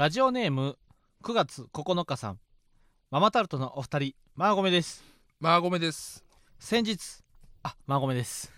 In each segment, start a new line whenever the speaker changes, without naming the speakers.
ラジオネーム9月9日さん。ママタルトのお二人マーゴメです。
まあごめです。
先日あマーゴメです。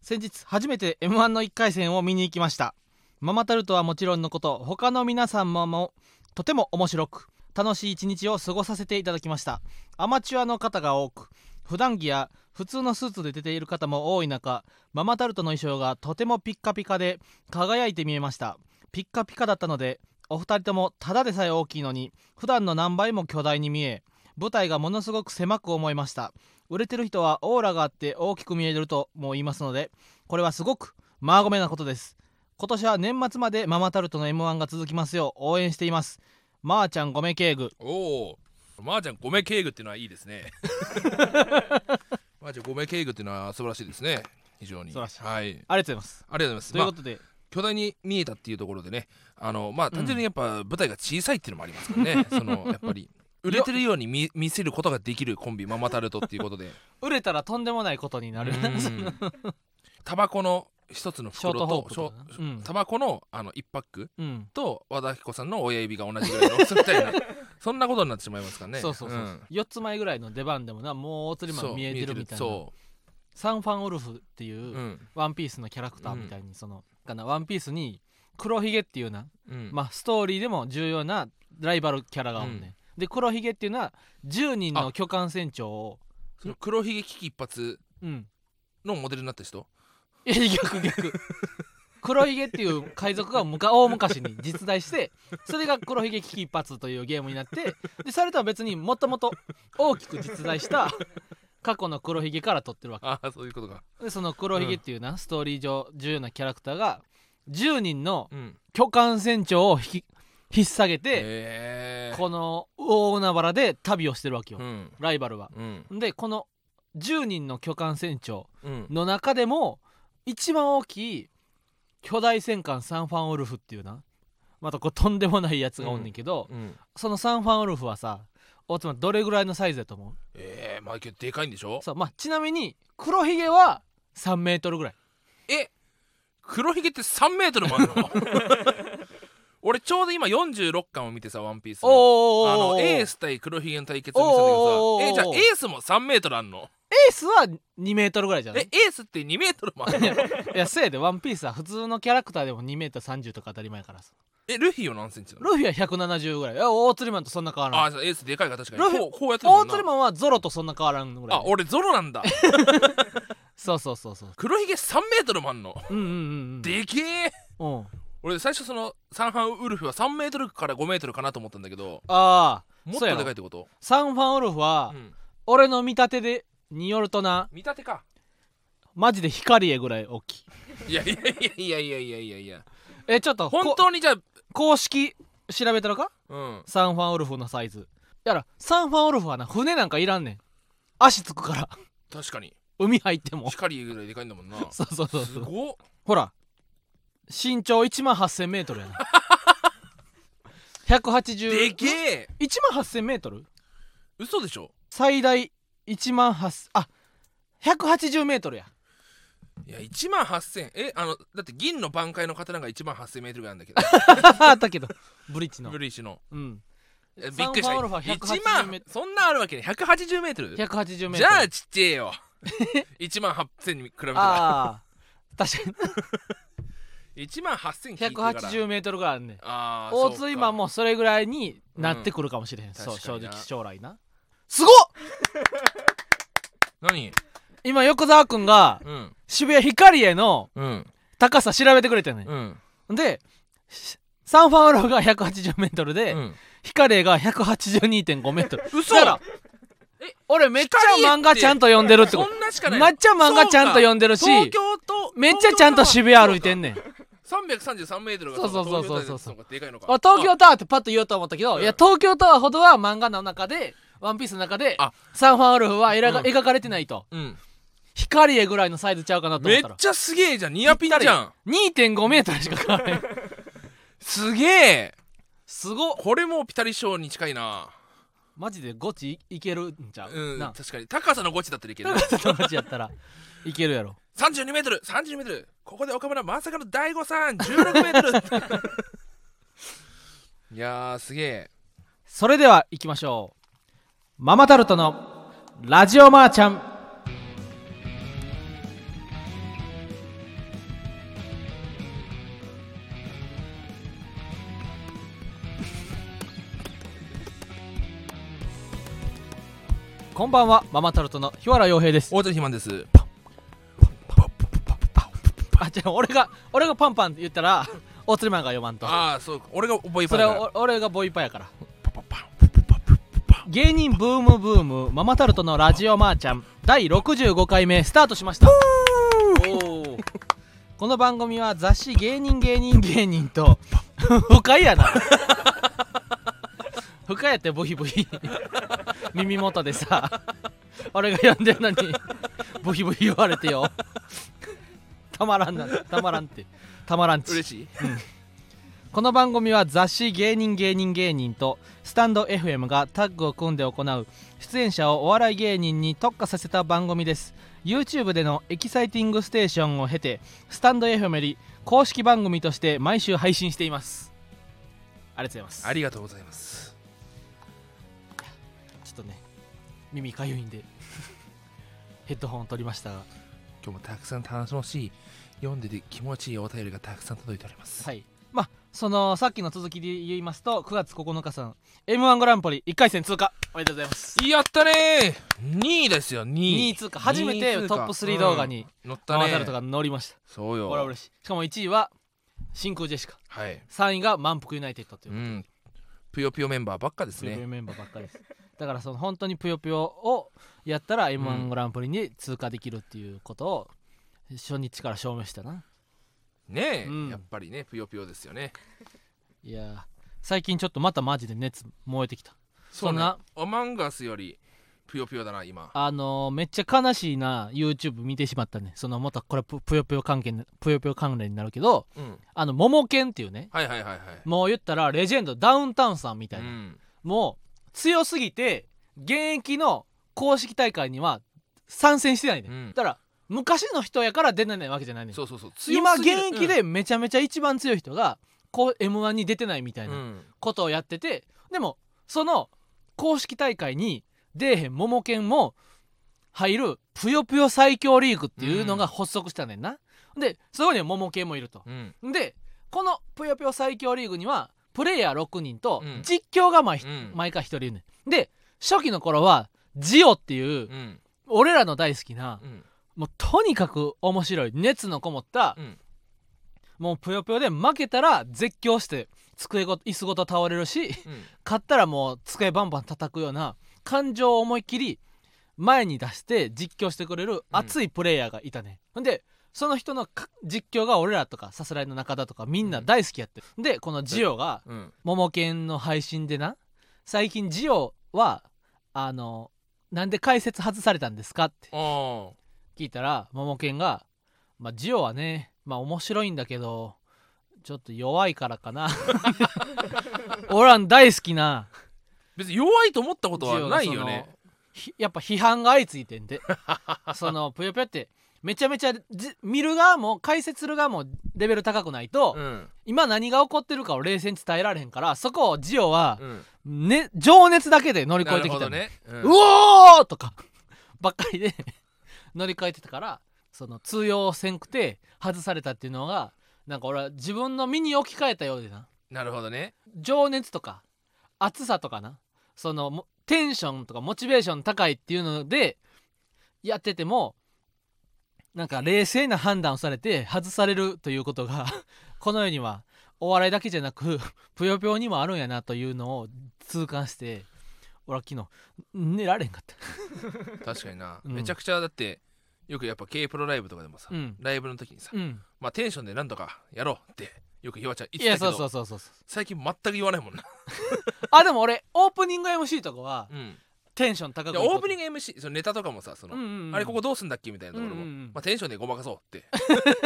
先日初めて m 1の1回戦を見に行きました。ママタルトはもちろんのこと他の皆さんももとても面白く楽しい一日を過ごさせていただきました。アマチュアの方が多く普段着や普通のスーツで出ている方も多い中ママタルトの衣装がとてもピッカピカで輝いて見えました。ピッカピカだったのでお二人ともただでさえ大きいのに普段の何倍も巨大に見え舞台がものすごく狭く思いました。売れてる人はオーラがあって大きく見えるとも言いますのでこれはすごくマーゴメなことです。今年は年末までママタルトの m 1が続きますよう応援しています。まー、ちゃんごめ敬具
おおまー、ちゃんごめ敬具っていうのはいいですね。まー、ちゃんごめ敬具っていうのは素晴らしいですね。非常に。
素晴らしい。
はい。
ありがとうございます。
ありがとうございます。まあ
ということで、
巨大に見えたっていうところでねあのまあ単純にやっぱ舞台が小さいっていうのもありますからね。そのやっぱり売れてるように見見せることができるコンビママタルトっていうことで。
売れたらとんでもないことになる。
うん。タバコの一つの袋とタバコのあの1パック
うん。
と和田アキ子さんの親指が同じぐらいの大みたいな そんなことになってしまいますからね。
そうそうそう、
ん。
4つ前ぐらいの出番でもなもう大釣りマ
そう
ン見えてるみたいな。
そ
サンファンウルフっていう、
ううん。
ワンピースのキャラクターみたいにその、かなワンピースに黒ひげっていうな、
うん。
まあストーリーでも重要なライバルキャラがおんね、ん、で黒ひげっていうのは10人の巨漢船長を。
その黒ひげ危機一髪
うん。
のモデルになった人？
いや逆逆。黒ひげっていう海賊がむか 大昔に実在してそれが黒ひげ危機一髪というゲームになってでそれとは別にもともと大きく実在した過去の黒ひげから取ってるわけ。
ああそういうことか。
でその黒ひげっていうな、ストーリー上重要なキャラクターが10人の
うん。
巨漢船長を引き引っ提げて、
へえ
この大海原で旅をしてるわけよ、
うん。
ライバルは。
うん。
でこの10人の巨漢船長
うん。
の中でも一番大きい巨大戦艦サンファンウルフっていうな。またこうとんでもないやつがおんねんけど、
うん。
そのサンファンウルフはさ大妻どれぐらいのサイズだと思う？
ええまあけどでかいんでしょ？
そう、まあ、ちなみに黒ひげは3メートルぐらい。
え黒ひげって3メートルもあるの？俺ちょうど今46巻を見てさ「ワンピースの。
お
あのエー
ス
ス対黒ひげの対決を見てたけどさ。えじゃあエースも3メートルあんの？
エースは2メートルぐらいじゃない
えエースって2メートルもあんの
いやせやでワンピースは普通のキャラクターでも2メートル30とか当たり前やからさ。
えルフィは何センチなの？
ルフィは170ぐらいいや大釣りマンとそんな変わらん。
あエースでかいか確かに
ルフィ
こうやって
大釣りマンはゾロとそんな変わらんぐらい。
あ俺ゾロなんだ。
そうそうそうそう。
黒ひげ3メートルもあんの？
うんうんうんうん。
でけえ。
うん
俺最初そのサンファンウルフは3メートルから5メートルかなと思ったんだけど
ああ
もっとでかいってこと？
サンファンウルフは、
うん。
俺の見立てでによるとな。
見立てか。
マジで光絵ぐらい大きい。
いやいやいやいやいやいやいや
えちょっと
本当にじゃあ
公式調べたのか、
うん、
サンファンウルフのサイズ。やらサンファンウルフはな船なんかいらんねん。足つくから。
確かに。
海入っても。
光ぐらいでかいんだもんな。
そうそうそう
すご
ほら身長1万8000メートルやな180
でけえ。
1万8000メートル？
嘘でしょ？
最大1万8000あ180メートルや。
いや1万8000えあのだって銀の挽回の刀が1万8000メートルぐらいなんだけど。
あったけど。ブリッジの。
ブリーチの。
うん。
えびっくりした。
サンファンウルフは
1
180
万そんなあるわけね。180メートル。
180メートル。
じゃあちっちゃいよ。1万8000に比べたら。
ああ確か
1万8000
に
引いてから。
180メートルぐらいあるね大津今
そう
それぐらいになってくるかもしれへん、
ん
そう正直将来な。すごっ！
何？
今横澤君が
うん。
渋谷ヒカリエの
うん。
高さ調べてくれてんね
うん。
んでしサンファンウルフが180メートルで、
うん。
ヒカリエが182.5メートル。
嘘！
だから
え
俺めっちゃ漫画ちゃんと読んでるってこ
そんなしかない
めっちゃ漫画ちゃんと読んでるしめっちゃちゃんと渋谷歩いてんねん
333メートルが
そうそうそうそう。そう
そうでかいのか。
あ東京タワーってパッと言おうと思ったけど、
うん。
いや東京タワーほどは漫画の中でワンピースの中で
あ。
サンファンウルフは描か,、
うん。
描かれてないと。
うん。
ヒカリエぐらいのサイズちゃうかなと思
めったちゃすげえじゃん。ニアピンじゃん。
2.5メートルしか変わらない。
すげえ。
すごっ。
これもピタリ賞に近いな。
マジでゴチいいけるんちゃう、
うん
な。
確かに。高さのゴチだったらいける。
高さのゴチやったらいけるやろ。
32メートル32メートルここで岡村まさかの大誤算16メートル。いやーすげえ。
それでは行きましょう。ママタルトのラジオマーちゃん。こんばんはママタルトの日原洋平です。
大谷ひまんです
あ違う俺が俺がパンパンって言ったら大鶴マンが読まんと。
ああそうか。俺がボイパ
それはお俺がボイパやから。芸人ブームブームママタルトのラジオマーちゃん第65回目スタートしました。この番組は雑誌芸人芸人芸人と深いやな。深いやってブヒブヒ。耳元でさ俺が読んでるのにブヒブヒ言われてよたまらんなたまらんって。たまらんち。
嬉しい。
この番組は雑誌芸人芸人芸人とスタンド FM がタッグを組んで行う出演者をお笑い芸人に特化させた番組です。YouTube でのエキサイティングステーションを経てスタンド FM より公式番組として毎週配信しています。ありがとうございます。
ありがとうございます。
ちょっとね耳かゆいんでヘッドホンを取りましたが
今日もたくさん楽しい読んでて気持ちいいお便りがたくさん届いております。
はい。まあそのさっきの続きで言いますと9月9日さん m 1グランプリ1回戦通過。おめでとうございます。
やったね。ー2位ですよ2
2
位
位通過。初めて
2位通過。
トップ3動画に
乗ったね。
ママタルトが乗りました。
そうよ。
これは嬉し。いしかも1位は真空ジェシカ。
はい。
3位が満腹ユナイテッドというう、
ん。ぷよぷよメンバーばっかですね。
ぷよぷよメンバーばっかりですだからその本当にぷよぷよをやったら m
う
1
ん。
グランプリに通過できるっていうことを初日から証明したな。
ねえ、
うん。
やっぱりねぷよぷよですよね。
いやー最近ちょっとまたマジで熱燃えてきた。そん
ね。
な。
アマンガスよりぷよぷよだな今。
あのーめっちゃ悲しいな YouTube 見てしまったね。そのまたこれぷぷよぷよ関係ぷよぷよ関連になるけど
うん。
あのモモケンっていうね。
はいはいはいはい。
もう言ったらレジェンドダウンタウンさんみたいな、
うん。
もう強すぎて現役の公式大会には参戦してないね、
うん。
だから昔の人やから出ないわけじゃないね
そうそうそう。
今現役でめちゃめちゃ一番強い人がこう m 1に出てないみたい
うんう
なん。ことをやってて、でもその公式大会に出えへんモモケンも入るぷよぷよ最強リーグっていうのが発足したねんな、でそこにはモモケンもいると。
うん。
でこのぷよぷよ最強リーグにはプレイヤー6人と
うん。
実況が毎,、
うん。
毎回1人いるねん。で初期の頃はジオっていう
うん。
俺らの大好きな
うん。
もうとにかく面白い熱のこもった
うん。
もうぷよぷよで負けたら絶叫して机ごと椅子ごと倒れるし
うん。
勝ったらもう机バンバン叩くような感情を思いっきり前に出して実況してくれる熱いプレイヤーがいたね、ほんでその人のか実況が俺らとかさすらいの中田とかみんな大好きやってる、でこのジオが
うん。
モモケンの配信でな最近ジオはあのなんで解説外されたんですかって聞いたらモモケンが「まあジオはねまあ面白いんだけどちょっと弱いからかな」俺らの大好きな
別に弱いと思ったことはないよね。
ひやっぱ批判が相次いでんで。そのぷよぷよってめちゃめちゃじ見る側も解説する側もレベル高くないと、
うん。
今何が起こってるかを冷静に伝えられへんからそこをジオは
う、ん。
ね、情熱だけで乗り越えてきた
ね。うん。
うおーとかばっかりで 乗り越えてたからその通用せんくて外されたっていうのがなんか俺は自分の身に置き換えたようでな。
なるほどね。
情熱とか熱さとかな。そのもテンションとかモチベーション高いっていうのでやっててもなんか冷静な判断をされて外されるということが この世にはお笑いだけじゃなくぷよぷよにもあるんやなというのを痛感して俺は昨日寝られんかった。
確かにな、
うん。
めちゃくちゃだってよくやっぱ K プロライブとかでもさ、
うん。
ライブの時にさ、
うん。
まあテンションでなんとかやろうってよくひわちゃん言
いや
ってたけど
そうそうそうそう
最近全く言わないもんな、
あでも俺オープニング MC とかは
うん、
テンション高く
でオープニ
ン
ング MC そのネタとかもさその、
うんうんうん。
あれここどうすんだっけみたいなところも、
うんうんうん。
まあ、テンションでごまかそうって。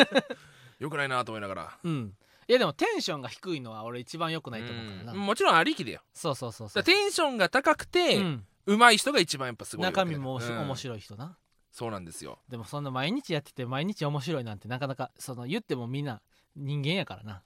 よくないなと思いながら。
うん。いやでもテンションが低いのは俺一番良くないと思うからな、
うん。もちろんありきでよ。
そうそうそうそう。
テンションが高くて、
うん。
上手い人が一番やっぱすごい
中身も
うん。
面白い人な。
そうなんですよ。
でもそんな毎日やってて毎日面白いなんてなかなかその言ってもみんな人間やからな。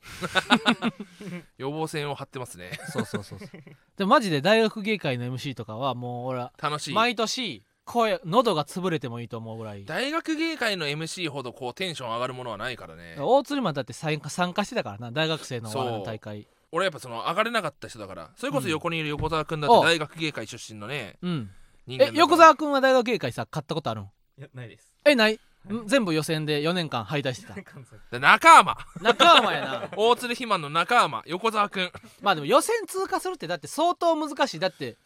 予防線を張ってますね。
そうそうそうそう。でもマジで大学芸会の MC とかはもう俺は
楽しい。
毎年声喉が潰れてもいいと思うぐらい。
大学芸会の MC ほどこうテンション上がるものはないからね。
大鶴マンだって参加参加してたからな大学生の大会。
俺やっぱその上がれなかった人だから。それこそ横にいる横澤君だっ
お
て大学芸会出身のね
うん。
人間だから。
え横澤君は大学芸会さ買ったことあるん？
いやないです。
えない、全部予選で4年間敗退してた。
で仲間。
仲間やな。
大鶴肥満の仲間横澤君。
まあでも予選通過するってだって相当難しい。だって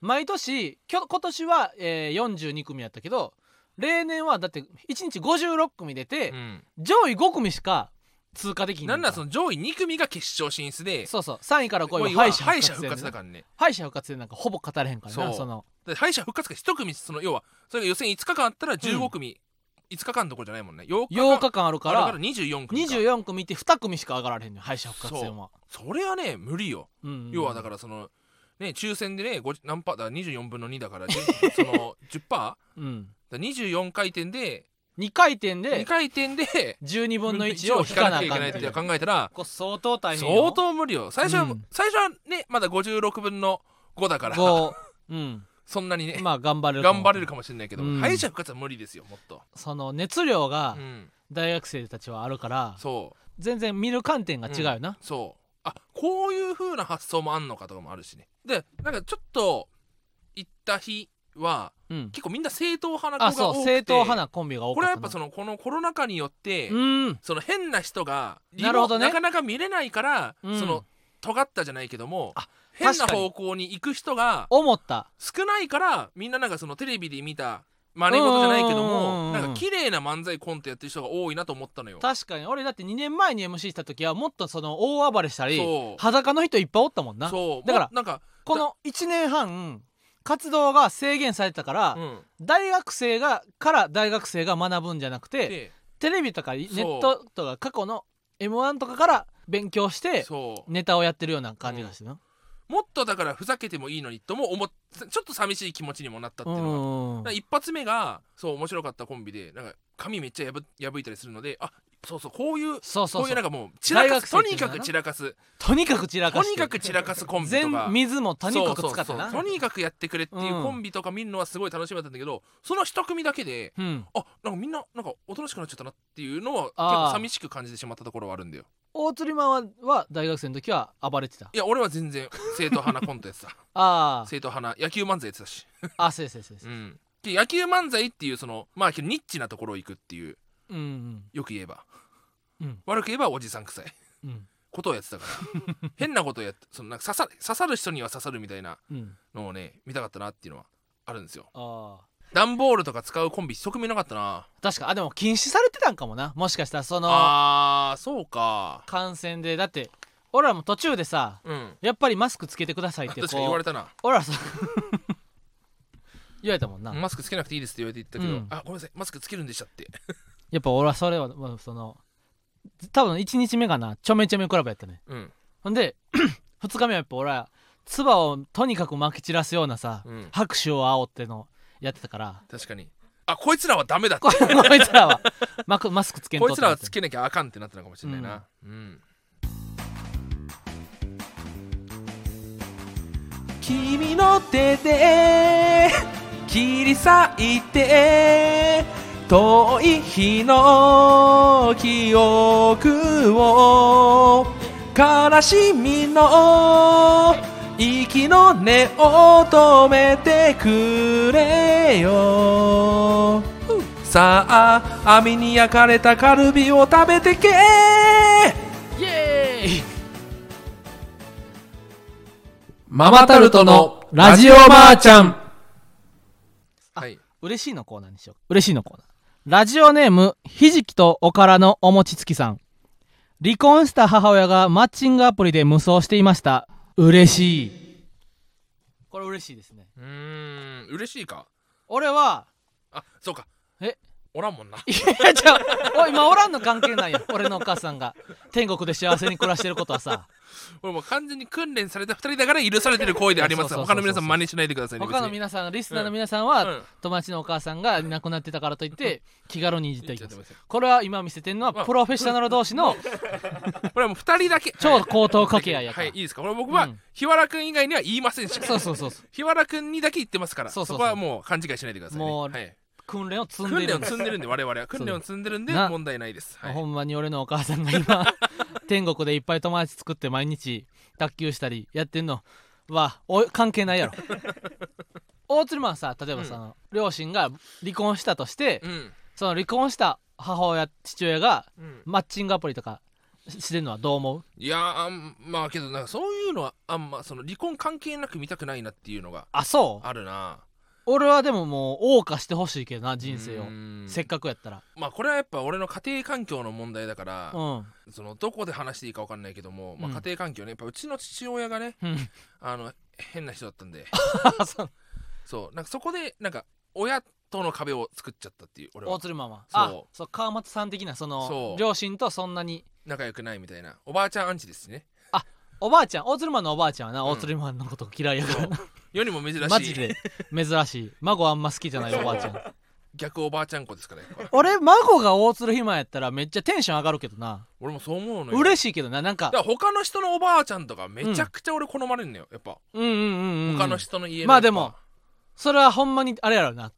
毎年きょ今年は、えー42組やったけど例年はだって1日56組出て、
うん。
上位5組しか通過できんね
なん
か
ならその上位2組が決勝進出で
そうそう。3位から5位
5位は
は敗者
復
復活
だからね。
敗者復活でなんかほぼ語れへんからな。
そ
の
で敗者復活が1組その要はそれが予選5日間あったら15組、5日間どころじゃないもんね。8日間。
8日間あるか
あるからら24組か。
24組いて2組しか上がられへんのよ敗者復活戦は。
それはね無理よ、
うんうん
要はだからそのね抽選でね50何パーだから24分の2だから その 10%? だか
うん。
ら24回転で
2回転
2
で
回転で
12分の1を
引か
な
きゃいけないって考えたら
相当大変よ。
相当無理よ。最初は、
うん。
最初はねまだ56分の5だから。
5 うん
そんなにね、
まあ頑張れるかも。
頑張れるかもしれないけど、
うん。
敗者復活は無理ですよもっと、
その熱量が
うん、
大学生たちはあるから
そう。
全然見る観点が違うよな
そう。あこういう風な発想もあんのかとかもあるしね。でなんかちょっと行った日は
うん。
結構みんな正統派な子が多くて。
正統派なコンビが多かったな。
これはやっぱそのこのコロナ禍によって、
うん。
その変な人が
なるほどね。
なかなか見れないから、
うん。
その尖ったじゃないけども
あ
変な方向に行く人が
思った。
少ないからみんななんかそのテレビで見た真似事じゃないけどもなんか綺麗な漫才コントやってる人が多いなと思ったのよ。
確かに。俺だって2年前に MC した時はもっとその大暴れしたり裸の人いっぱいおったもんな。
そう。
だから
なんか
この1年半活動が制限されてたから、
うん。
大学生がから大学生が学ぶんじゃなくて
で
テレビとかネットとか過去の m 1とかから勉強して
そう。
ネタをやってるような感じがしてな。
もっとだからふざけてもいいのにとも思っちょっと寂しい気持ちにもなったっていうのが
うん。
だから一発目がそう面白かったコンビでなんか髪めっちゃ破破いたりするのであそうそうこういう
そうそう
こういうなんかもう散らかすとにかく散らかす。
とにかく散らかして。
とにかく散らかすコンビと
全
か
水もとにかく使ってな。
とにかくやってくれっていう
うん
コンビとか見るのはすごい楽しみだったんだけどその一組だけで
うん。
あなんかみんななんかおとなしくなっちゃったなっていうのは結構寂しく感じてしまったところはあるんだよ。
大釣りマンはは大学生の時は暴れてた。
いや俺は全然正統派なコントやってた。
あ
正統派な野球漫才やってたし。
ああそうですそうですそう
ん。で野球漫才っていうそのまあニッチなところを行くっていう
うんうん。
よく言えば、
うん。
悪く言えばおじさん臭い。
うん。
ことをやってたから。変なことをやってそのなんか刺さ刺さる人には刺さるみたいな
うん。
のをね見たかったなっていうのはあるんですよ。
ああ
段ボールとか使うコンビ一組なかったな。
確かあでも禁止されてたんかもな。もしかしたらその
あーそうか。
感染で。だって俺らも途中でさ
うん。
やっぱりマスクつけてくださいってこ
確かに言わ
う
れたな。
俺らさ 言われたもんな、
マスクつけなくていいですって言われて言ったけど、
うん。
あごめんなさい。マスクつけるんでしたって
やっぱ俺はそれは、まあその多分1日目がな。ちょめちょめクラブやったね。
うん。
ほんで 2日目はやっぱ俺は唾をとにかくまき散らすようなさ、
うん。
拍手を煽ってのやってたから。
確かに。あこいつらはダメだって。
こ こいつらはマクマスクつけんと
こいつらはつ
け
けなきゃあかんってなったのかもしれないな。うん、君の手で切り裂いて遠い日の記憶を悲しみの息の根を止めてくれよ。さあ網に焼かれたカルビを食べてけ。
イエーイ。
マ
マタルトのラジオばあちゃん。
はい
嬉しいのコーナーにしよう。嬉しいのコーナーラジオネームひじきとおからのお餅つきさん。離婚した母親がマッチングアプリで無双していました。嬉しい。これ嬉しいですね。
うーん嬉しいか？
俺は
あそうか。
え？
おらんもんな。
いやじゃあおい今おらんの関係ないよ俺のお母さんが。天国で幸せに暮らしてることはさ
俺もう完全に訓練された2人だから許されてる行為であります。他の皆さん真似しないでくださいね
他の皆さんリスナーの皆さんは、
うん
友達のお母さんがいなくなってたからといって気軽にいじっていきます。これは今見せてるのは
まあ
プロフェッショナル同士の
これはもう2人だけ。
超高等掛け合いやから、
はいいいですか。これ僕は、
うん。
日原くん以外には言いませんし。
そうそうそう
日原くんにだけ言ってますから。
そうそうそう。
こはもう勘違いしないでくださいね。
もう
はい
訓練を積んでるんです。
積んでるんで我々は。訓練を積んでるんで
な
問題ないです、はい。
ほんまに俺のお母さんが今 天国でいっぱい友達作って毎日卓球したりやってんのはお関係ないやろ。大鶴マンさ例えばその、両親が離婚したとして、
うん。
その離婚した母親父親が
うん。
マッチングアプリとかししてんのはどう思う？
いやーあんまあけどなんかそういうのはあんまその離婚関係なく見たくないなっていうのが
あそう？
あるな
俺はでももう謳歌してほしいけどな人生を。
うん。
せっかくやったら。
まあこれはやっぱ俺の家庭環境の問題だから、
うん。
そのどこで話していいか分かんないけども、まあ、
うん。
家庭環境ねやっぱうちの父親がね
うん。
あの変な人だったんで。
あ そう。
そう。なんかそこでなんか親との壁を作っちゃったっていう俺は。
大鶴マンは
そう。
あそう川松さん的なその両親とそんなに。
仲良くないみたいな。おばあちゃんアンチですしね。
おばあちゃん。大鶴マンのおばあちゃんはな、
うん。
大鶴マンのこと嫌いやからな
世にも珍しい。
マジで。珍しい。孫あんま好きじゃない おばあちゃん。
逆おばあちゃん子ですからやっぱ
俺孫が大鶴ひまやったらめっちゃテンション上がるけどな。
俺もそう思うのよ。
嬉しいけどななんか。
だから他の人のおばあちゃんとかめちゃくちゃ俺好まれるのよやっぱ。
うんうんうん、うん、
他の人の家のやっぱ。
まあでもそれはほんまにあれやろな。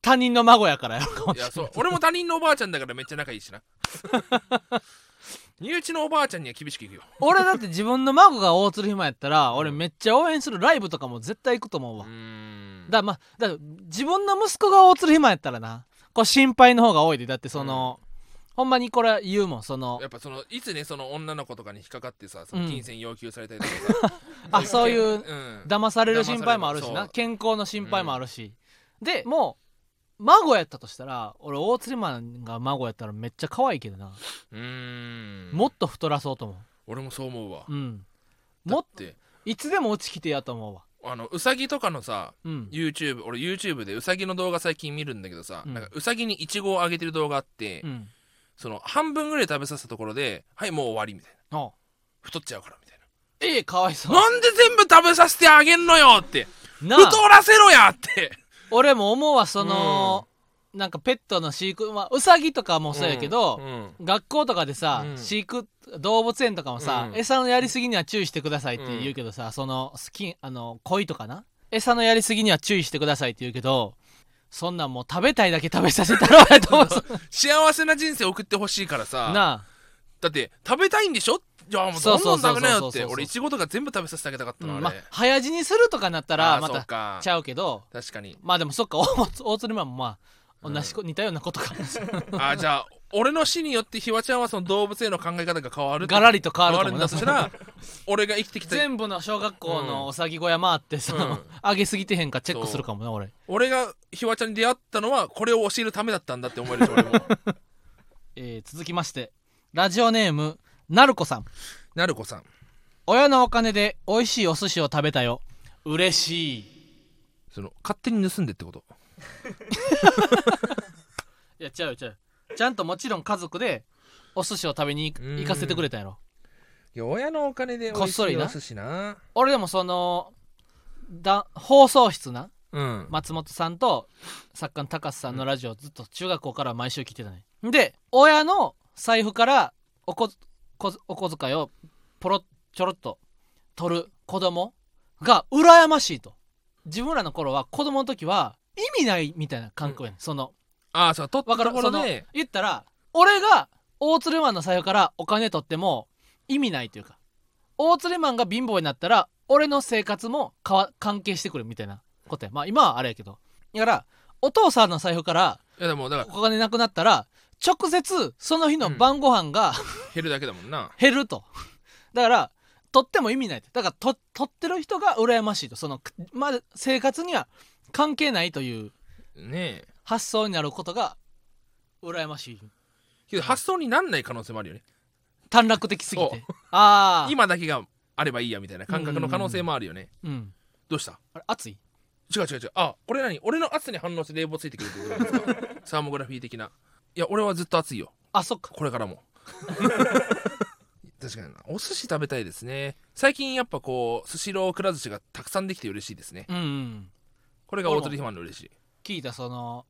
他人の孫やからやろかもしれない。
いやそう。俺も他人のおばあちゃんだからめっちゃ仲いいしな身内のおばあちゃんには厳しくいくよ。
俺だって自分の孫が大鶴ひまやったら俺めっちゃ応援するライブとかも絶対行くと思うわ、
う
だまあだ自分の息子が大鶴ひまやったらなこう心配の方が多いで。だってその、ほんまにこれ言うもんその
やっぱそのいつねその女の子とかに引っかかってさそ
うん。
の金銭要求されたりとかさ、
あそういう
うん。
騙される心配もあるしな。健康の心配もあるし、でもう孫やったとしたら俺大鶴ひまが孫やったらめっちゃ可愛いけどな、
うーん。
もっと太らそうと思
俺もそう思うわ。
ううん。
だ
もっ
って
いつでもうち来てやと思うわ。
あのうさぎとかのさ
うん。
YouTube 俺 YouTube でうさぎの動画最近見るんだけどさ、
うん。
なんかうさぎにイチゴをあげてる動画あって、
うん。
その半分ぐらい食べさせたところではいもう終わりみたいな。
あ
太っちゃうからみたい
ええかわいそう。
ななんで全部食べさせてあげんのよって。太らせろやって
俺も思うわその、なんかペットの飼育まあうさぎとかもそうやけど、
うん
学校とかでさ、
うん。
飼育動物園とかもさ、
うん。
餌のやりすぎには注意してくださいって言うけどさ、その好きあの鯉とかな？餌のやりすぎには注意してくださいって言うけどそんなんもう食べたいだけ食べさせたろうやと思う。
幸せな人生送ってほしいからさ。
な
だって食べたいんでしょ？じゃあもう
そう
どんど
そうん
食べなよって俺いちごとか全部食べさせてあげたかったなあれ、
まあ早死にするとかなったらまた
そうか。
ちゃうけど。
確かに。
まあでもそっか大大鶴マンもまあ
うん
同じこ、似たようなことか。
あじゃあ俺の死によってひわちゃんはその動物への考え方が変わる
ガラリと変わる
んだとしたら 俺が生きてきた
全部の小学校のおさぎ小屋回ってその、
うん。
上げすぎてへんかチェックするかもな俺。
俺がひわちゃんに出会ったのはこれを教えるためだったんだって思えるし俺も。
えー続きまして。ラジオネームなるこさん。
なるこさん。
親のお金で美味しいお寿司を食べたよ。嬉しい。
その勝手に盗んでってこと？
いや違うよ違う。ちゃんともちろん家族でお寿司を食べに行かせてくれたんやろ。
いや親のお金で美味し
こっそりな。
いお寿司な。
俺でもそのだ放送室な。
うん。
松本さんと作家の高須さんのラジオずっと中学校から毎週聞いてたね。で親の財布からおここお小遣いをポロッちょろっと取る子供が羨ましいと。自分らの頃は子供の時は意味ないみたいな感覚やね、ん、その
ああそう取った
わかる？その
ところで。
言ったら俺が大鶴マンの財布からお金取っても意味ないというか大鶴マンが貧乏になったら俺の生活もかわ関係してくるみたいなことや。まあ今はあれやけど。だからお父さんの財布から
いやでもだから
お金なくなったら直接その日の晩ご飯が、
減るだけだもんな。
減ると。だから取っても意味ないとだからと取ってる人が羨ましいと。その、まあ、生活には関係ないという
ねえ。
発想になることが羨ましい。
けど発想になんない可能性もあるよね。
短絡的すぎ
そ
てああ。
今だけがあればいいやみたいな感覚の可能性もあるよね。
うん。
どうした？
あれ熱い？
違う違う違う。あこれ何？俺の熱さに反応して冷房ついてくるってことですか。サーモグラフィー的ないや俺はずっと熱いよ。
あそっか。
これからも。確かにな。お寿司食べたいですね。最近やっぱこうスシローくら寿司がたくさんできて嬉しいですね。
うんうん。
これが大鳥ひまんの嬉しい。
聞いたその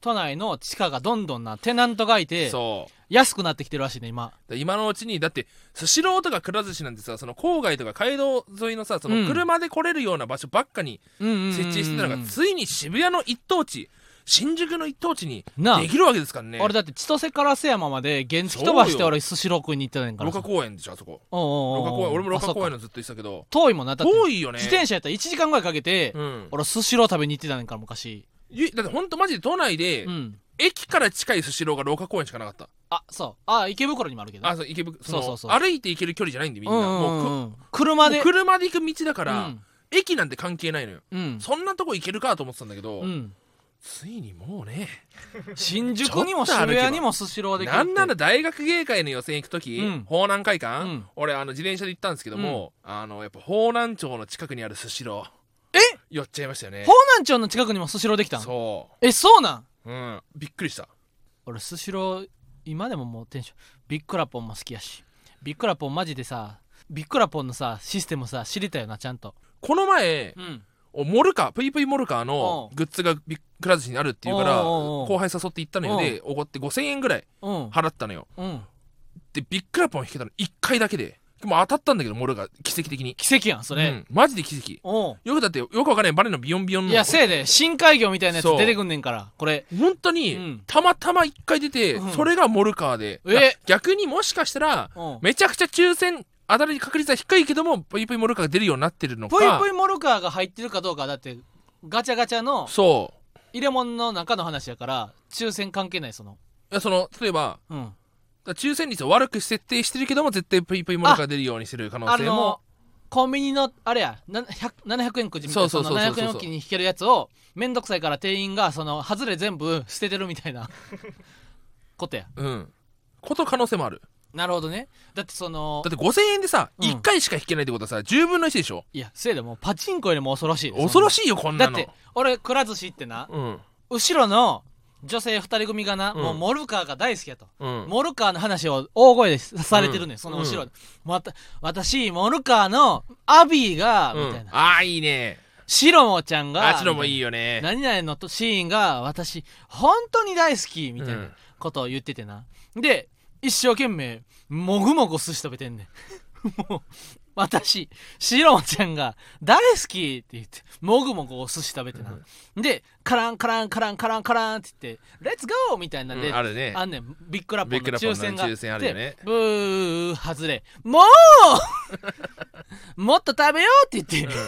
都内の地価がどんどんなテナントがいて
そう。
安くなってきてるらしいね今。
で今のうちにだってスシローとかくら寿司なんてさその郊外とか街道沿いのさそ
うん。
の車で来れるような場所ばっかに設
設
置してたのが、ついに渋谷の一等地新宿の一等地にできるわけですからね。
俺だって千歳烏山まで原付飛ばして俺スシロー食いに行ってたねんから
廊下公園でしょあそこ。
おうおうおう。
廊下公園俺も廊下公園
あ
のずっと言ってたけど。
遠いもんなだって。
遠いよね。
自転車やったら1時間ぐらいかけて、
うん。
俺スシロー食べに行ってたねんから昔。
ゆだってほんとマジで都内で、
うん。
駅から近いスシローが廊下公園しかなかった。
あそう。あ池袋にもあるけど。
あそう池袋そ
うそうそう。
歩いて行ける距離じゃないんでみんな、
うんうん
もうく
うん車で。
もう車で行く道だから、
うん。
駅なんて関係ないのよ。
うん。
そんなとこ行けるかと思ってたんだけど、
うん
ついにもうね。
新宿にも渋谷にもスシローで
なんなら大学芸会の予選行く時、
うん。
方南会館、
うん。
俺あの自転車で行ったんですけども、あのやっぱ方南町の近くにあるスシロー。
え？
寄っちゃいましたよね。
方南町の近くにもスシローできたん
そ
えそうなん？
ううん。びっくりした。
俺スシロー今でももうテンション。ビックラポンも好きやし。ビックラポンマジでさビックラポンのさシステムさ知りたいよなちゃんと。
この前
うん。
おモルカーぷいぷいモルカーの
うん。
グッズがビッくら寿司にあるっていうから後輩誘って行ったのよ。でおごって5000円ぐらい
うん。
払ったのよ。
うん。
でビックラポン引けたの1回だけで。もう当たったんだけどモルが奇跡的に。
奇跡やんそれ、
うん、マジで奇跡。よくだってよくわかんないバネのビヨンビヨンの。
いやせいで深海魚みたいなやつ出てくんねんからこれ。
本当に、
うん。
たまたま1回出て、
うん。
それがモルカーで。
え。
逆にもしかしたら
うん。
めちゃくちゃ抽選当たり確率は低いけどもぷいぷいモルカーが出るようになってるのか。
ぷいぷいモルカーが入ってるかどうかはだってガチャガチャの
そ
入れ物の中の話やから抽選関係ないその。
ういやその例えば
うん。
抽選率を悪く設定してるけども絶対ぷいぷいモルカーが出るようにする可能性も。
コンビニのあれやな100 700円くじみたいなそうの
そそうそうそうそう。
700円おきに引けるやつをめんどくさいから店員がその外れ全部捨ててるみたいな ことや。
うん。こと可能性もある
なるほどね。だってその
だって5000円でさ、
うん。
1回しか引けないってことはさ10分の1でしょ？
いやせいでもうパチンコよりも恐ろしい。で
恐ろ
し
しいよこんなの。
だって俺くら寿司行ってな
うん。
後ろの女性2人組がな、
うん。
もうモルカーが大好きやと、
うん。
モルカーの話を大声でされてるね、
うん。
その後ろで、また私モルカーのアビーが、
うん。
みたいな。
ああいいね。
シロモちゃんが
あっちのもいい
よ
よね
何々のとシーンが私本当に大好きみたいな
うん。
ことを言っててな、で一生懸命もぐもぐ寿司食べてんねん。もう私シロモちゃんが大好きって言ってもぐもぐお寿司食べてな、でカランカランカランカランカランって言って「レッツゴー!」みたいなんで、
うんあるね。
あんねん。ビッグラ
ッグラポンの
抽選が
抽選あるよね。
でブー外れ。もう！もっと食べようって言って、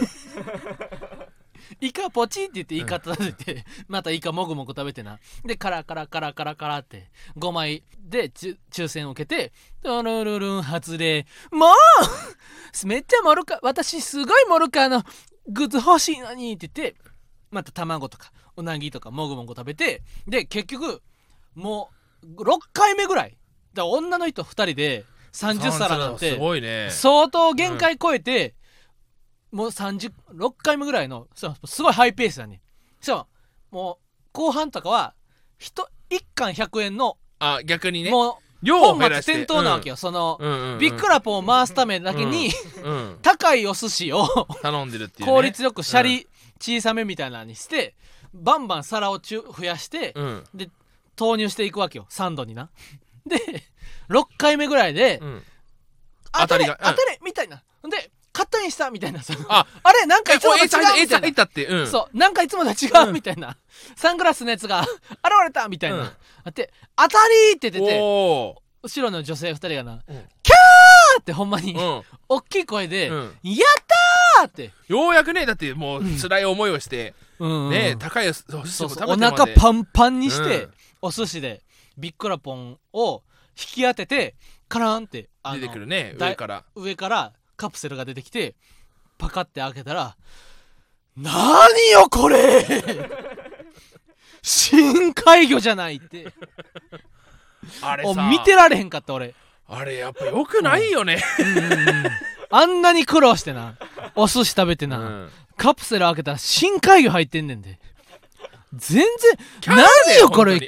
イカポチって言ってイカ立てて、またイカもぐもぐ食べてな。でカラカラカラカラカラって5枚でち抽選を受けてトロルルン外れもう！めっちゃモルカ私すごいモルカーのグッズ欲しいのにって言ってまた卵とかうなぎとかもぐもぐ食べてで結局もう6回目ぐらい。だ女の人2人で30皿なん
す
て
ごいね。
相当限界超えて、もう36回目ぐらいのそうすごいハイペースだねそうもう後半とかは1貫100円の、
あ逆にね。
も
量
う本末
を減らして
転倒なわけよ、その、
うんうんうんうん。
ビッグラポンを回すためだけに、
うん。
高いお寿司を
頼んでるっていうね。
効率よくシャリ小さめみたいなのにして、バンバン皿を増やして、
うん。
で投入していくわけよ。サンドにな。で6回目ぐらいで、
うん。
当たれ
当た
れみたいなでカットインしたみたいな。さ
あ。
あれなんかいつもと違うみたいな。
った入ったってうん。
そう。なんかいつもと違うみたいな、サングラスのやつが現れたみたいな、
うん。
あって当たりって出て
お
後ろの女性2人がな、
うん。
キャーってほんまに、
ー
大きい声で、
うん。
やったーって、
ようやくねだってもう辛い思いをして
うん
ね高いお寿司を
そう
食べてまで。
腹パンパンにして、
うん。
お寿司でビックラポンを引き当ててカラーンって
出てくるね上から。
上からカプセルが出てきてパカって開けたら「何よこれ! 」深海魚じゃないって。お
あれさ。
見てられへんかった俺。
あれやっぱよくないよね。
あんなに苦労してな。お寿司食べてな、
うん。
カプセル開けたら深海魚入ってんねんで。全然何よこれ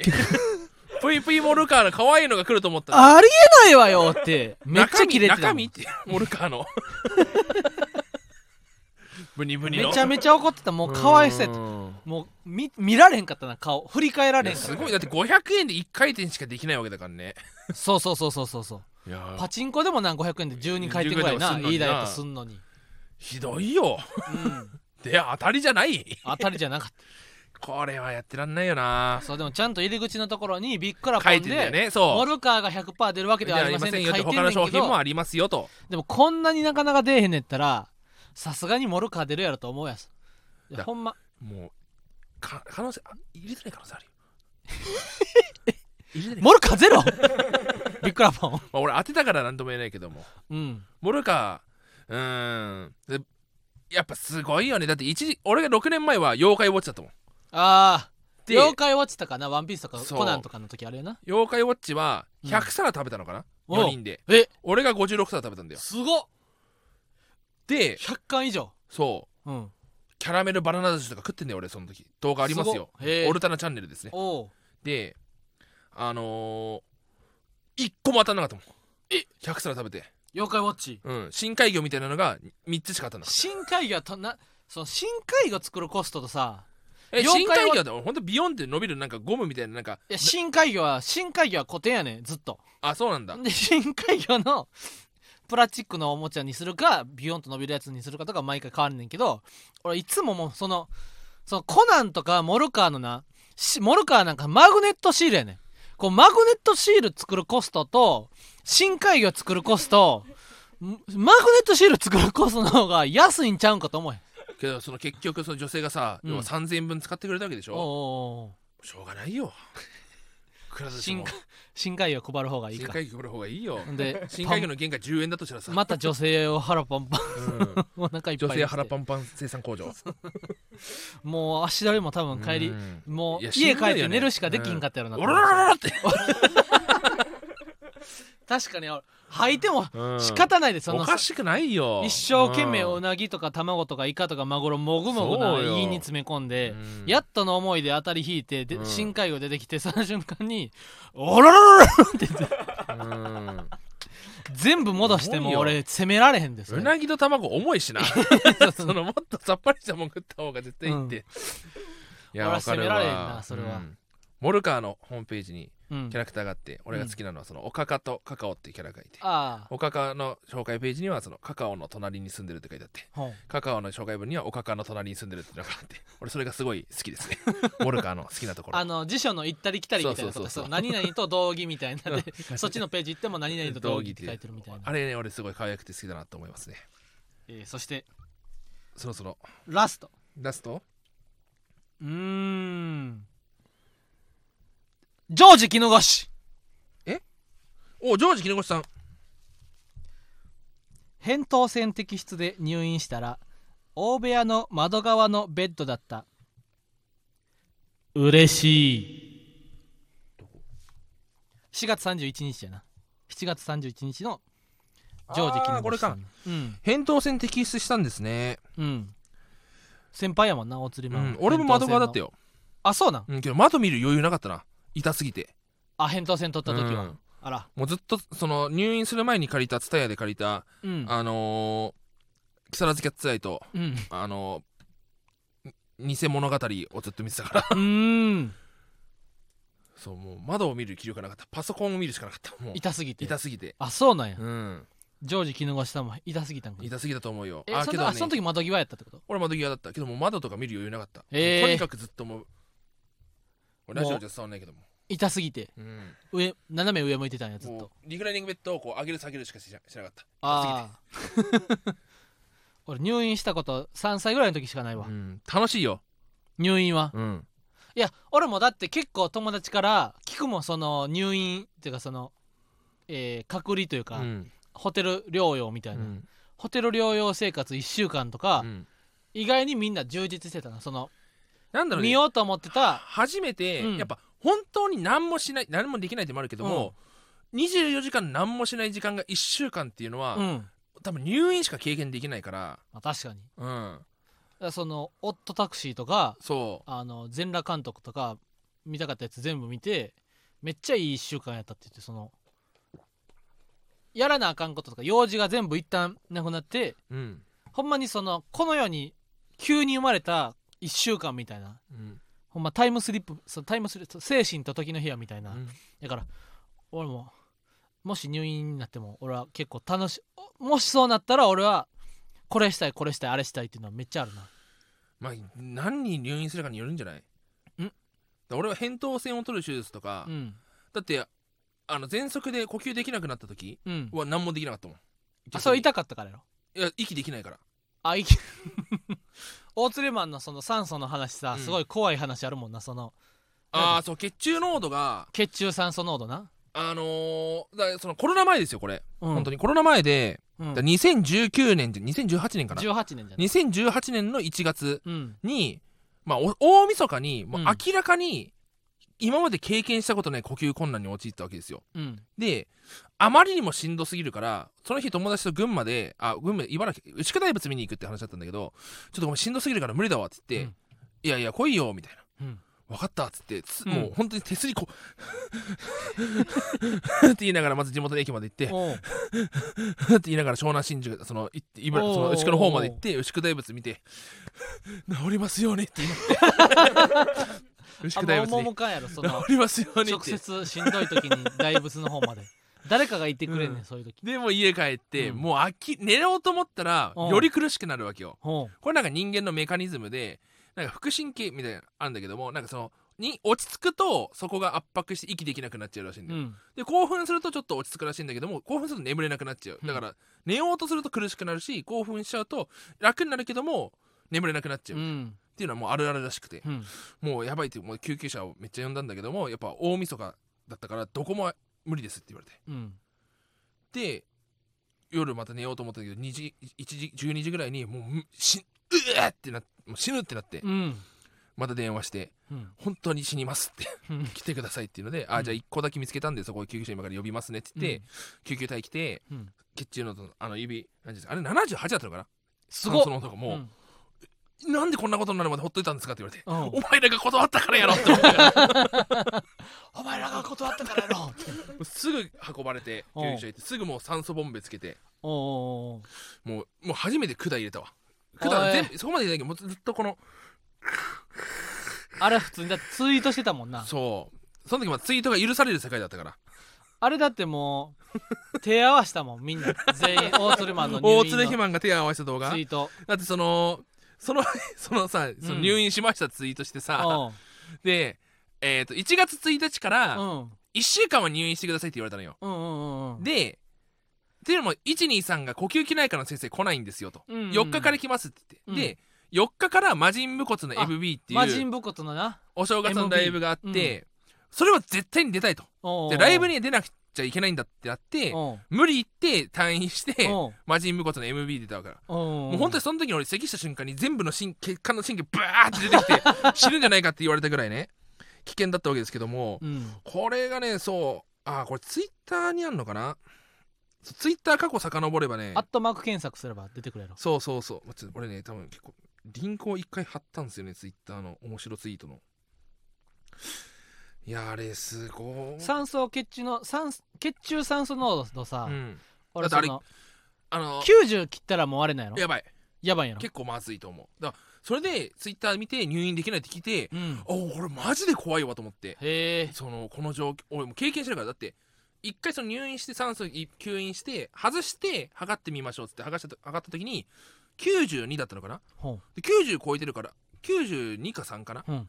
ぷいぷいモルカーの可愛いのが来ると思ったら
ありえないわよって。めっちゃキレてた
中身？ってモルカーの。ブニブニの。
めちゃめちゃ怒ってた。もうかわいそうやった。
ん。
もう見見られへんかったな。顔。振り返られへんかった。
すごい。だって500円で1回転しかできないわけだからね。
そうそうそうそうそうそう。パチンコでもな500円で12回転ぐらいな。
12回転もすんのにな。い
いダイエットすんのに、
ひどいよ。
うん、
で当たりじゃない。
当たりじゃなかっ
これはやってらんないよな。
たそうでもちゃんと入り口のところにビックラポンで、
ね。
モ
そう。
ルカーが100%出るわけではありませんって書いてんね
他の商品もありますよと。
でもこんなになかなか出えへんねったらさすがにモルカー出るやろと思うやついや
だ
ほんま。
もうか可能性あ入れてない可能性あるよ。入れてない
モルカーゼロ？ビックラポン。
まあ、俺当てたから何とも言えないけども。
うん。
モルカーうーん。でやっぱすごいよね。だって一時俺が6年前は妖怪ウォッチだったもん
ああ
で
妖怪ウォッチとかなワンピースとか
そう。
コナンとかの時あるよな。
妖怪ウォッチは
うん。
100皿食べたのかな、
おう
4人で。
え？
俺が56皿食べたんだよ。
すごっ。
で
100巻以上。
そう。
うん。
キャラメルバナナ寿司とか食ってんだよ俺その時。動画ありますよ。
すごっ。へえ。
オルタナチャンネルですね。
おう。
であのー、1個も当たんなかったもん。え？100皿食べて。
妖怪ウォッチ？
うん。深海魚みたいなのが3つしか当たんなかった。
深海魚はとなその深海魚作るコストとさ
え深海魚だほんとビヨンって伸びるなんかゴムみたいななんか。
いや深海魚は深海魚は固定やねんずっと。
あそうなんだ。
で深海魚の プラスチックのおもちゃにするかビヨンと伸びるやつにするかとか毎回変わるねんけど俺いつももうそのそのコナンとかモルカーのなしモルカーなんかマグネットシールやねん。こうマグネットシール作るコストと深海魚作るコストんマグネットシール作るコストの方が安いんちゃうんかと思え
けどその結局その女性がさ、
うん。
要は3000円分使ってくれたわけでしょ？
おうお
しょうがないよ。くら寿司も
深深海魚配る方がいいか。
深海魚これ方がいいよ。
で
深海魚の原価10円だとしたらさ、
また女性を腹パンパン。
うん。
お腹いっぱい
女性腹
ン
パンパン生産工場。
もう足取りも多分帰り
うん。
もう
いや
家帰
どいよね
寝るしかできんかったやろな
おららららって、
確かに吐いても
うん。
仕方ないです。その
おかしくないよ。
一生懸命
うん
うなぎとか卵とかイカとかマグロもぐもぐな胃に詰め込んで
うん。
やっとの思いで当たり引いてで
うん。
深海魚出てきてその瞬間に「おらららら!」って言って
うん
全部戻しても俺責められへんです
うなぎと卵重いしなそのもっとさっぱりしたもん食った方が絶対いいって、いや
俺は責められへん
わ
なそれは
うんモルカーのホームページに
うん
キャラクターがあって、俺が好きなのはそのおかかとカカオっていうキャラがいて。おかかの紹介ページにはそのカカオの隣に住んでるって書いてあってカカオの紹介文にはおかかの隣に住んでるってのがあって俺それがすごい好きですね。モルカーの好きなところ。
あの辞書の行ったり来たりみたいなとか
そう
何々と道義みたいなでそっちのページ行っても何々と道義って書いてるみたいな。
あれね俺すごい可愛くて好きだなと思いますね。
えーそして
そろそろ。
ラスト。
ラスト？
うーんジョージ絹ごし。
おジョージ絹越さん。
扁桃腺摘出で入院したら大部屋の窓側のベッドだった。嬉しい。4月31日やな。7月31日のジョージ絹
あーこれか。
ごしさんうん。
扁桃腺摘出したんですね。
うん。先輩やもんなお釣りマ。ン、
うん。俺も窓側だったよ。
あそうなん。
うんけど窓見る余裕なかったな痛すぎて。
あ扁桃腺取った時は、
うん。
あら。
もうずっとその入院する前に借りた蔦屋で借りた
うん。
あのー、木更津キャッツアイと
うん。
あのー、偽物語をずっと見てたから。
うーん。
そうもう窓を見る気力がなかった。パソコンを見るしかなかった。もう。
痛すぎて。
痛すぎて。
あそうなんや、
うん。
ジョージ絹ごしさん。も痛すぎたんか
痛すぎだと思うよ。
えそ
あけどね。
のあその時窓際やったってこと？
俺窓際だった。けども窓とか見る余裕なかった、
へー。
とにかくずっともう俺ラジオじゃ伝わんないけども。
痛すぎて。
うん。
上斜め上向いてたんやずっ
もう
と
リクライニングベッドをこう上げる下げるしかしなしなかった。
ああ 俺入院したこと3歳ぐらいの時しかないわ、
うん、楽しいよ。
入院は。
うん。
いや俺もだって結構友達から聞くもんその入院っていうかその、えー隔離というか、
うん。
ホテル療養みたいな、
うん。
ホテル療養生活1週間とか、
うん。
意外にみんな充実してたな。その
なんだろうね。
見ようと思ってた。
初めて、
うん。
やっぱ本当に何もしない何もできないってもあるけども、24時間何もしない時間が1週間っていうのは、
うん。
多分入院しか経験できないから、
まあ確かに。
うん、
らそのオットタクシーとか
そ
あの全裸監督とか見たかったやつ全部見てめっちゃいい1週間やったって言ってそのやらなあかんこととか用事が全部一旦なくなって
ううん。
ほんまにそのこの世に急に生まれた1週間みたいな。
うん。
ほんまタイムスリップそのタイムスリップ精神と時の部屋みたいな、
うん。
だから俺ももし入院になっても俺は結構楽しもしそうなったら俺はこれしたいこれしたいあれしたいっていうのはめっちゃあるな。
まあ何に入院するかによるんじゃない？だから俺は扁桃腺を取る手術とか、
うん。
だってあの喘息で呼吸できなくなった時
うん。
は何もできなかったもん。
あそれ
い
痛かったからやろ。
や息できないから
あいき 大釣りマンのその酸素の話さ、
うん。
すごい怖い話あるもんなその。
ああそう血中濃度が
血中酸素濃度な、
あのーだからそのコロナ前ですよこれ、
うん、
本当に。コロナ前で、
うん。
だから2019年って2018年かな
？18年じゃない
？2018年の1月
うん。
に、まあ、お大晦日にもう
うん。
明らかに今まで経験したことない呼吸困難に陥ったわけですよ。
うん。
であまりにもしんどすぎるからその日友達と群馬であ群馬茨城牛久大仏見に行くって話だったんだけどちょっとごめんしんどすぎるから無理だわっつって、
うん。
いやいや来いよみたいな。
うん。
分かったっつってつ
うん。
もう本当に手すりこうって言いながらまず地元の駅まで行ってって言いながら湘南新宿その行って茨
おう。
その牛久の方まで行って牛久大仏見て治りますようにって祈って 牛久大仏に
赴かんやろその
治りますようにっ
直
て
接しんどい時に大仏の方まで。誰かが言ってくれんねん、
うん。
そういう時。
でもう家帰って、
うん。
もう飽き寝ようと思ったら
うん。
より苦しくなるわけよ。
ほ
これなんか人間のメカニズムでなんか腹神経みたいなのあるんだけどもなんかそのに落ち着くとそこが圧迫して息できなくなっちゃうらしいんだよ、
ううん。
で興奮するとちょっと落ち着くらしいんだけども興奮すると眠れなくなっちゃう。
うん。
だから寝ようとすると苦しくなるし興奮しちゃうと楽になるけども眠れなくなっちゃう、っ
うん
ていうのはもうあるあるらしくて。
うん。
もうやばいってもう救急車をめっちゃ呼んだんだけどもやっぱ大晦日だったからどこも無理ですって言われて。
うん。
で夜また寝ようと思ったけど2時1時12時ぐらいにもうむしうえってなもう死ぬってなって
うん。
また電話して
うん。
本当に死にますって
うん。
来てくださいっていうので、
うん。
あじゃあ1個だけ見つけたんでそこ救急車今から呼びますねって言って、救急隊来て
うん。
血中のあの指何ですかあれ78だったのかな？
すごっ。
その男も、
うん
なんでこんなことになるまでほっといたんですかって言われて、
うん。
お前らが断ったからやろって思ったから
お前らが断ったからやろ。
すぐ運ばれて救急車行ってすぐもう酸素ボンベつけて
おうお
もうもう初めて管入れたわ。管全部そこまで入れないけどもうずっとこの
あれ普通にだってツイートしてたもんな。
そう。その時まだツイートが許される世界だったから。
あれだってもう手合わしたもんみんな。全員大鶴マンの入院
大津で肥
の
満が手を合わせた動画。
ツイート。
だってそのその そのさその入院しましたツイートしてさ、
うん。
でえっ、と1月1日から
うん。
1週間は入院してくださいって言われたのよ。
うんうんうんうん。
でっていうのも123が呼吸器内科の先生来ないんですよと、
うんうん
4日から来ますって言って、で4日から魔人武骨の
あ
MB っていう
魔人武骨のな？
お正月のライブがあって、それは絶対に出たいと。
おうおう。
でライブには出なくちゃいけないんだってなって無理言って退院して魔人武骨の MB 出たからもう本当にその時に俺咳した瞬間に全部の神血管の神経ブワーって出てきて 死ぬんじゃないかって言われたぐらいね危険だったわけですけども
うん。
これがねそうあーこれツイッターにあんのかな？ツイッター過去遡ればね
アットマーク検索すれば出てくれる。
そうそうそう。ちょ俺ね多分結構リンクを一回貼ったんですよねツイッターの面白ツイートのいやあれすごい。
酸素血中の酸血中酸素濃度とさ、
うん。
俺
だってあれあの
90切ったらもうあれなんやろ
やばい。
やばいんやろ
結構まずいと思う。だそれでツイッター見て入院できないって聞いて
うん。
おおこれマジで怖いわと思って。
へえ。
そのこの状況俺も経験してるからだって一回その入院して酸素い吸引して外して測ってみましょうっつって測した測った時に92だったのかな？で90超えてるから92か3かな？
うん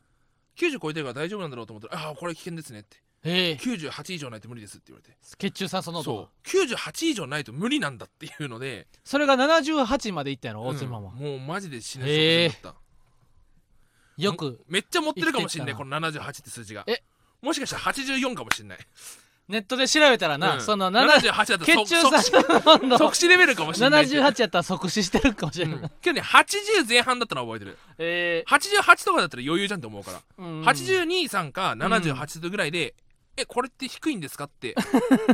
90超えてるから大丈夫なんだろうと思ったらああこれ危険ですねって。
へえ。
98以上ないと無理ですって言われて。
血中酸素濃度が
そう。98以上ないと無理なんだっていうので。
それが78までいったんやろ？大津
うん。
マンは、
もうマジで死ぬ
へー
直前だった。
よく
めっちゃ持ってるかもしんないこの78って数字が。
え？
もしかしたら84かもしんない
ネットで調べたらな、
うん。
その7
78だったら
血中酸素濃度
即死レベルかもしれない
78やったら即死してるかもしれない、
うん。今日ね80前半だったのは覚えてる。
え
88とかだったら余裕じゃんって思うから、
ーうん。
823か78度ぐらいでえこれって低いんですかって。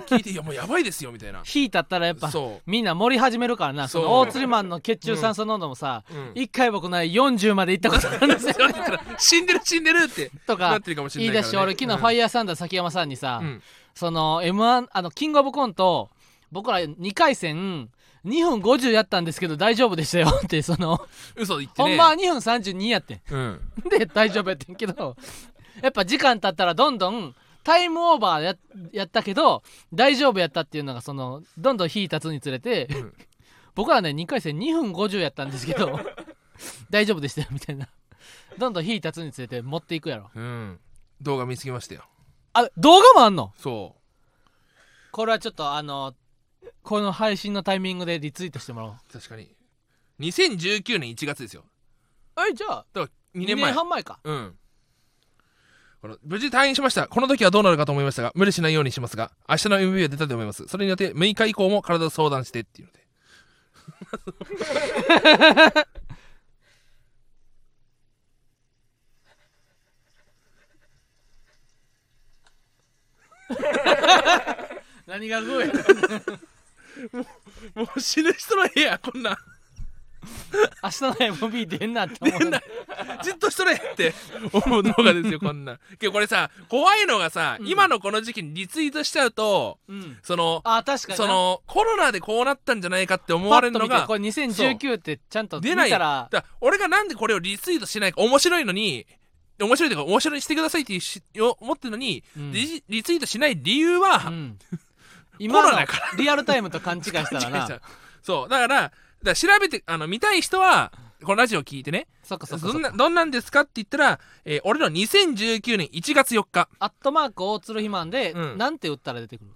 聞いていやもうやばいですよみたいな。
火立ったらやっぱ
そ
みんな盛り始めるからな。その大釣りマンの血中酸素濃度もさ、
う、うん、
一回僕ない40まで行ったことあるんですよ。
死んでる死んでるって
とか
なってるかもしれ
言い
ないから、ね、
出して俺昨日ファイヤーサンダー崎山さんにさ、
うん
その m 1あのキングオブコント僕ら2回戦2分50やったんですけど大丈夫でしたよ ってその、
嘘言ってね
ほんまは2分32やってん。
うん。
で大丈夫やってんけどやっぱ時間経ったらどんどんタイムオーバーややったけど大丈夫やったっていうのがそのどんどん火立つにつれて、
うん。
僕らね2回戦2分50やったんですけど 大丈夫でしたよみたいな。どんどん火立つにつれて持っていくやろ。
うん。動画見つけましたよ
あ動画もあんの？
そ
これはちょっとあのこの配信のタイミングでリツイートしてもらおう。
う確かに。2019年1月ですよ。
えじゃあ
だから2
2
年前。
年半前か。
うん。この無事退院しました。この時はどうなるかと思いましたが無理しないようにしますが明日の MV は出たと思います。それによって6日以降も体を相談してっていうので
何がグーや？
もう死ぬ人の部屋こんなん。
明日の MV 出んなって思う
じっとしとれって思う動画ですよこんなん。けどこれさ怖いのがさ、
うん。
今のこの時期にリツイートしちゃうと
うん。
その
あ確かにな。
そのコロナでこうなったんじゃないかって思
パ
われるのが
これ2019ってちゃんと見
出ない。
たら
だから俺がなんでこれをリツイートしないか面白いのに面白いというか面白いにしてくださいっていうしよ思ってるのに、
うん。
リリツイートしない理由は、
うん。今の
コロナか
リアルタイムと勘違いしたらな。
うそう。だからだ調べてあの見たい人はこのラジオ聞いてね。
そっかそっかそ
どんなどんなんですかって言ったら、えー俺の2019年1月4日。
アットマーク大鶴肥満で、
うん。
なんて打ったら出てくる？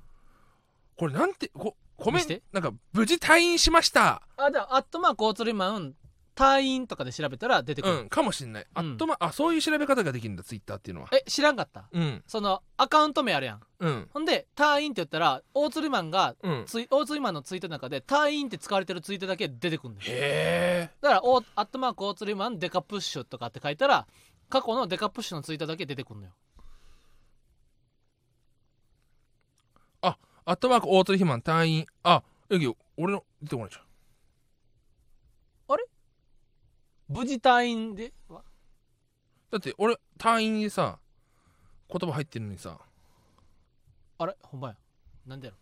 これなんてこコメン
見して。
なんか無事退院しました。
あじゃあアットマーク大鶴肥満退院とかで調べたら出てくる、
うんかもしんない、あ
うん。
っとまあそういう調べ方ができるんだツイッターっていうのは。
え知らんかった？
うん。
そのアカウント名あるやん。
うん。
ほんで退院って言ったら大鶴肥満が
うん。
ツイ大鶴肥満のツイートの中で退院って使われてるツイートだけ出てくるんだよ。
へえ。
だからおアットマーク大鶴肥満デカプッシュとかって書いたら過去のデカプッシュのツイートだけ出てくるのよ。
アットマーク大鳥肥満退院あえ俺の出てこないじゃん
無事退院でわ
だって俺退院でさ言葉入ってるのにさ。
あれ？ほんまや。なんでやろ？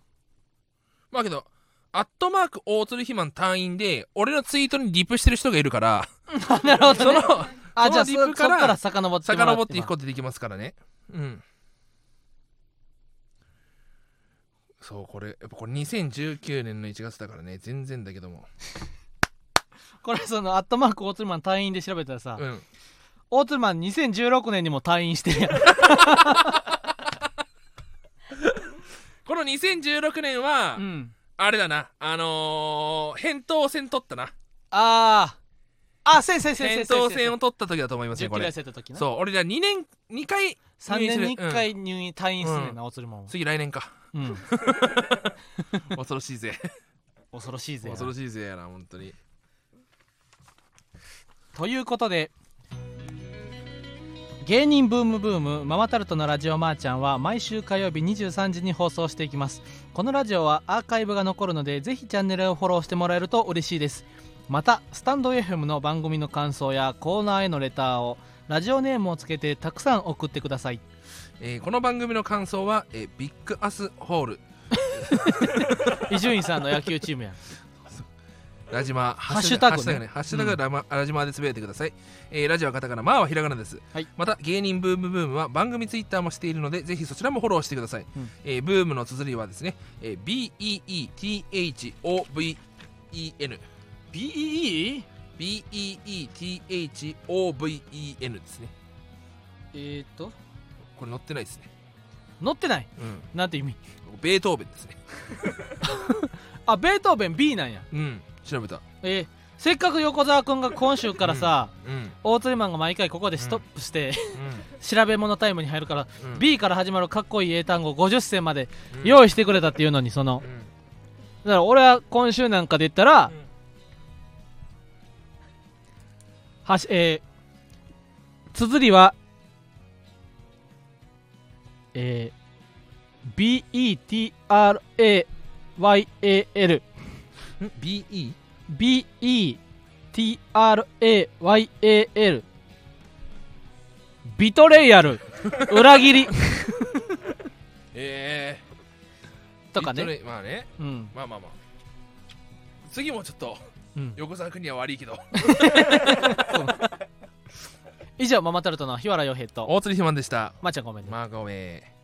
まあけどアットマーク大鶴肥満退院で俺のツイートにリプしてる人がいるから
あ なるほど、
その
ね、あじゃあそ
そから
そっから遡って
遡っていくことできますからね。うん。そうこれやっぱこれ2019年の1月だからね。全然だけども
これそのアットマーク大鶴マン退院で調べたらさ、
うん。
大鶴マン2016年にも退院してるやん。
この2016年は、
うん。
あれだな。あのー、扁桃腺取ったな。
あー。あせいせいせいせい
扁桃腺を取った時だと思いますね
10キロ
これそう俺ら2年2回
3年に1
うん。
回入院退院すんねん。な、大鶴マンは、
次来年か。
うん、
恐ろしいぜ。
恐ろしいぜ
恐ろしいぜやな本当に
ということで芸人ブームブームママタルトのラジオマーちゃんは毎週火曜日23時に放送していきます。このラジオはアーカイブが残るのでぜひチャンネルをフォローしてもらえると嬉しいです。またスタンド FM の番組の感想やコーナーへのレターをラジオネームをつけてたくさん送ってください。
えーこの番組の感想は、えービッグアスホール。
伊集院さんの野球チームや
ラジマ
ハッシュタグね。
ハッシュタグね。ラマ、ラジマでつぶやいてください、えーラジオはカタカナマーはひらがなです、
はい。
また芸人ブームブームは番組ツイッターもしているのでぜひそちらもフォローしてください、
うん。
えーブームの綴りはですね、えー BEETHOVEN
BEE?
BEETHOVEN ですね。
えー、っと？
これ載ってないですね。
載ってない？
うん。
なんて意味？
ベートーベンですね。
あベートーベン B なんや。
うん調べた。
えーせっかく横澤君が今週からさ、
うん。
大釣りマンが毎回ここでストップして、
う
調べ物タイムに入るから、B から始まるかっこいい英単語50選まで
うん。
用意してくれたっていうのにその。
うん。
だから俺は今週なんかで言ったら、はしえー、綴りはえ BETRAYAL
BE?
BETRAYAL ビトレイヤル。裏切り。
え
とか
ビット
ね
まあね。
うん。
まあまあまあ。次もちょっと
うん。
横澤君には悪いけど。
以上ママタルトの日原洋平と。
大釣りひまんでした。
まーちゃんごめんね。
まあごめん